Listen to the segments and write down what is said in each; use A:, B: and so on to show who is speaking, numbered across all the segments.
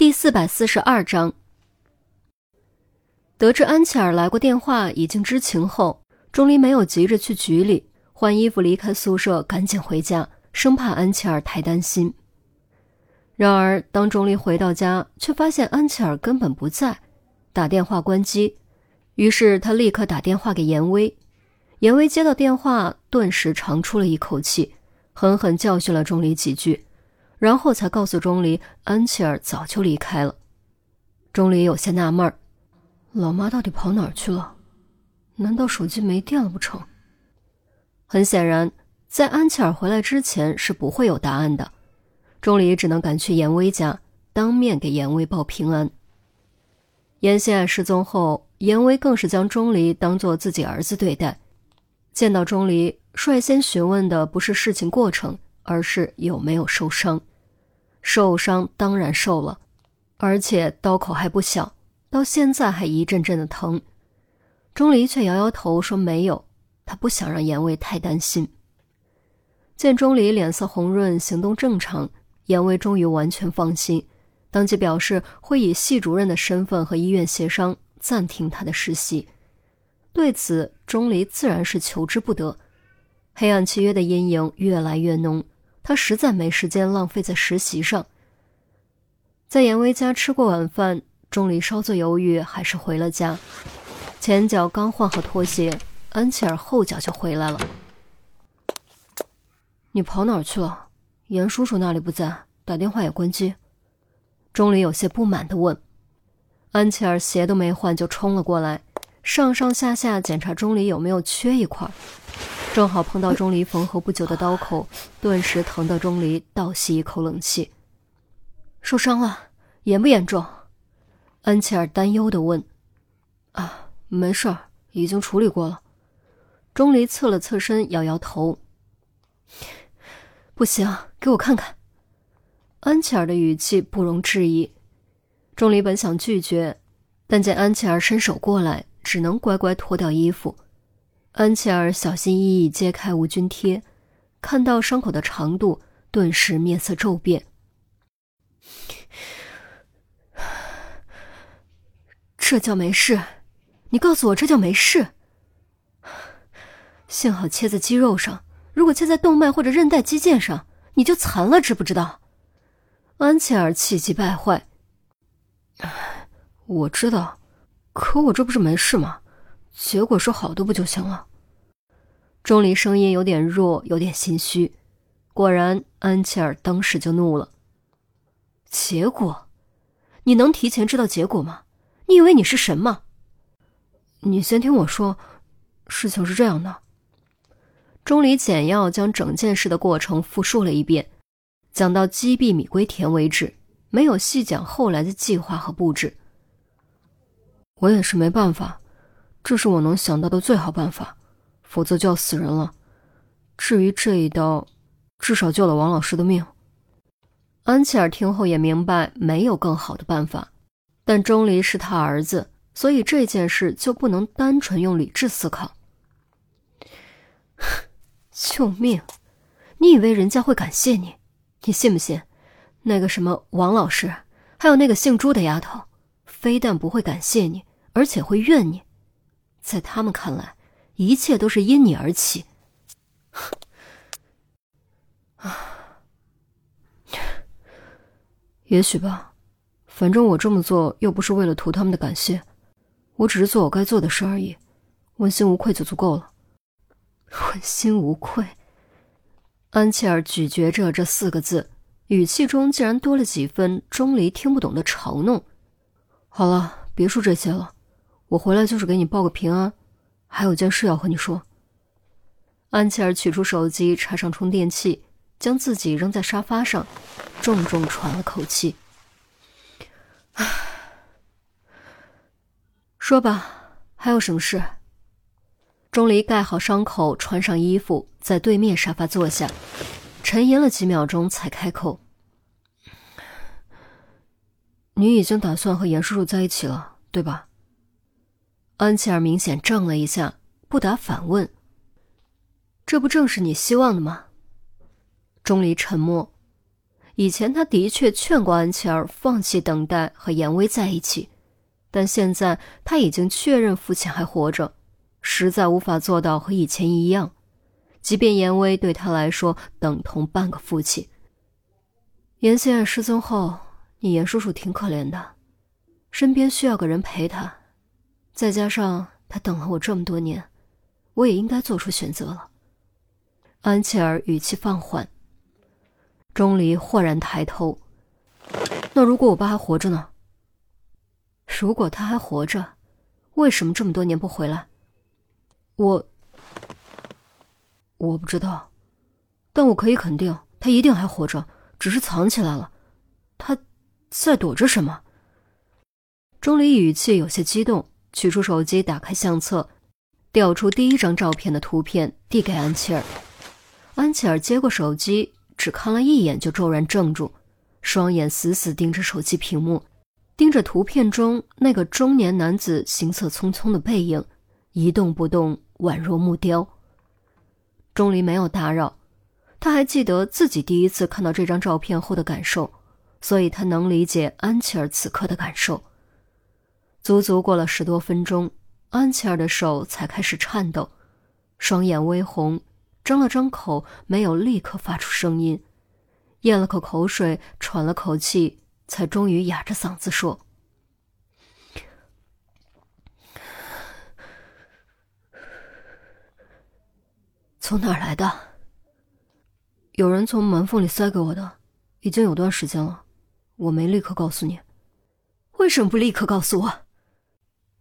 A: 第四百四十二章，得知安琪儿来过电话，已经知情后，钟离没有急着去局里换衣服离开宿舍，赶紧回家，生怕安琪儿太担心。然而，当钟离回到家，却发现安琪儿根本不在，打电话关机。于是他立刻打电话给严威，严威接到电话，顿时长出了一口气，狠狠教训了钟离几句。然后才告诉钟离，安琪儿早就离开了。钟离有些纳闷儿，老妈到底跑哪儿去了？难道手机没电了不成？很显然，在安琪儿回来之前是不会有答案的。钟离只能赶去严威家，当面给严威报平安。严心爱失踪后，严威更是将钟离当做自己儿子对待。见到钟离，率先询问的不是事情过程，而是有没有受伤。受伤当然受了，而且刀口还不小，到现在还一阵阵的疼。钟离却摇摇头说没有，他不想让严卫太担心。见钟离脸色红润，行动正常，严卫终于完全放心，当即表示会以系主任的身份和医院协商暂停他的实习。对此，钟离自然是求之不得。黑暗契约的阴影越来越浓。他实在没时间浪费在实习上。在严威家吃过晚饭，钟离稍作犹豫，还是回了家。前脚刚换好拖鞋，安琪儿后脚就回来了。你跑哪儿去了？严叔叔那里不在，打电话也关机。钟离有些不满的问。安琪儿鞋都没换就冲了过来，上上下下检查钟离有没有缺一块。正好碰到钟离缝合不久的刀口，顿时疼得钟离倒吸一口冷气。受伤了，严不严重？安琪儿担忧的问。啊，没事儿，已经处理过了。钟离侧了侧身，摇摇头。不行，给我看看。安琪儿的语气不容置疑。钟离本想拒绝，但见安琪儿伸手过来，只能乖乖脱掉衣服。安琪儿小心翼翼揭开无菌贴，看到伤口的长度，顿时面色骤变。这叫没事？你告诉我这叫没事？幸好切在肌肉上，如果切在动脉或者韧带肌腱上，你就残了，知不知道？安琪儿气急败坏。我知道，可我这不是没事吗？结果是好的不就行了？钟离声音有点弱，有点心虚。果然，安琪儿当时就怒了。结果？你能提前知道结果吗？你以为你是神吗？你先听我说，事情是这样的。钟离简要将整件事的过程复述了一遍，讲到击毙米龟田为止，没有细讲后来的计划和布置。我也是没办法。这是我能想到的最好办法，否则就要死人了。至于这一刀，至少救了王老师的命。安琪儿听后也明白没有更好的办法，但钟离是他儿子，所以这件事就不能单纯用理智思考。救命！你以为人家会感谢你？你信不信？那个什么王老师，还有那个姓朱的丫头，非但不会感谢你，而且会怨你。在他们看来，一切都是因你而起。啊，也许吧，反正我这么做又不是为了图他们的感谢，我只是做我该做的事而已，问心无愧就足够了。问心无愧，安琪儿咀嚼着这四个字，语气中竟然多了几分钟离听不懂的嘲弄。好了，别说这些了。我回来就是给你报个平安，还有件事要和你说。安琪儿取出手机，插上充电器，将自己扔在沙发上，重重喘了口气。说吧，还有什么事？钟离盖好伤口，穿上衣服，在对面沙发坐下，沉吟了几秒钟，才开口：“你已经打算和严叔叔在一起了，对吧？”安琪儿明显怔了一下，不答反问：“这不正是你希望的吗？”钟离沉默，以前他的确劝过安琪儿放弃等待和严威在一起，但现在他已经确认父亲还活着，实在无法做到和以前一样。即便严威对他来说等同半个父亲。严心爱失踪后，你严叔叔挺可怜的，身边需要个人陪他，再加上他等了我这么多年，我也应该做出选择了。安琪儿语气放缓。钟离豁然抬头。那如果我爸还活着呢？如果他还活着，为什么这么多年不回来？我我不知道，但我可以肯定，他一定还活着，只是藏起来了。他在躲着什么？钟离语气有些激动，取出手机，打开相册，调出第一张照片的图片，递给安琪儿。安琪儿接过手机。只看了一眼就骤然怔住，双眼死死盯着手机屏幕，盯着图片中那个中年男子行色匆匆的背影，一动不动，宛若木雕。钟离没有打扰，他还记得自己第一次看到这张照片后的感受，所以他能理解安琪儿此刻的感受。足足过了十多分钟，安琪儿的手才开始颤抖，双眼微红。张了张口，没有立刻发出声音，咽了口口水，喘了口气，才终于哑着嗓子说：“从哪儿来的？有人从门缝里塞给我的，已经有段时间了，我没立刻告诉你。为什么不立刻告诉我？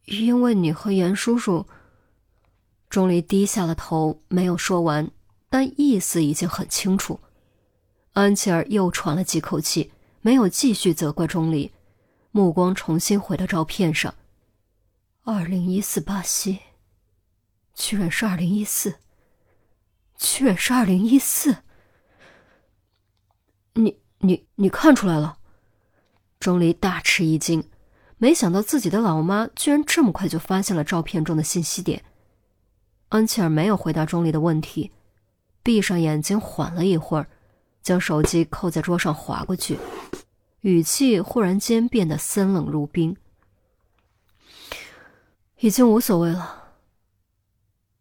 A: 因为你和严叔叔。”钟离低下了头，没有说完，但意思已经很清楚。安琪儿又喘了几口气，没有继续责怪钟离，目光重新回到照片上。二零一四巴西，居然是二零一四，居然是二零一四！你你你看出来了？钟离大吃一惊，没想到自己的老妈居然这么快就发现了照片中的信息点。安琪儿没有回答钟离的问题，闭上眼睛缓了一会儿，将手机扣在桌上划过去，语气忽然间变得森冷如冰。已经无所谓了，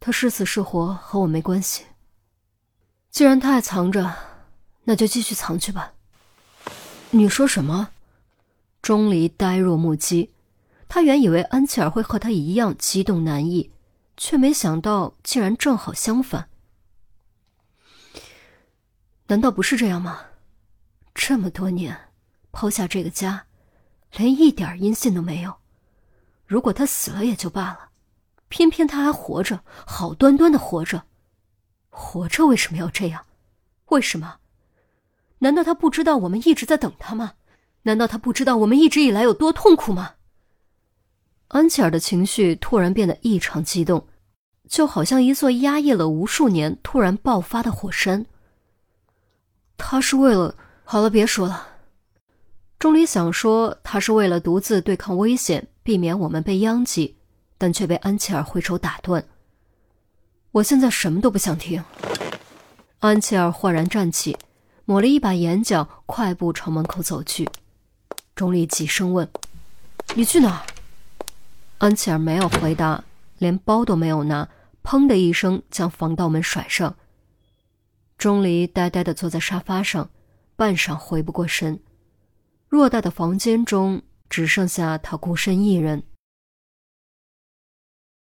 A: 他是死是活和我没关系。既然他还藏着，那就继续藏去吧。你说什么？钟离呆若木鸡，他原以为安琪儿会和他一样激动难抑。却没想到，竟然正好相反。难道不是这样吗？这么多年，抛下这个家，连一点音信都没有。如果他死了也就罢了，偏偏他还活着，好端端的活着。活着为什么要这样？为什么？难道他不知道我们一直在等他吗？难道他不知道我们一直以来有多痛苦吗？安琪儿的情绪突然变得异常激动，就好像一座压抑了无数年突然爆发的火山。他是为了……好了，别说了。钟离想说他是为了独自对抗危险，避免我们被殃及，但却被安琪儿挥手打断。我现在什么都不想听。安琪儿豁然站起，抹了一把眼角，快步朝门口走去。钟离急声问：“你去哪？”安琪儿没有回答，连包都没有拿，砰的一声将防盗门甩上。钟离呆呆的坐在沙发上，半晌回不过神。偌大的房间中只剩下他孤身一人。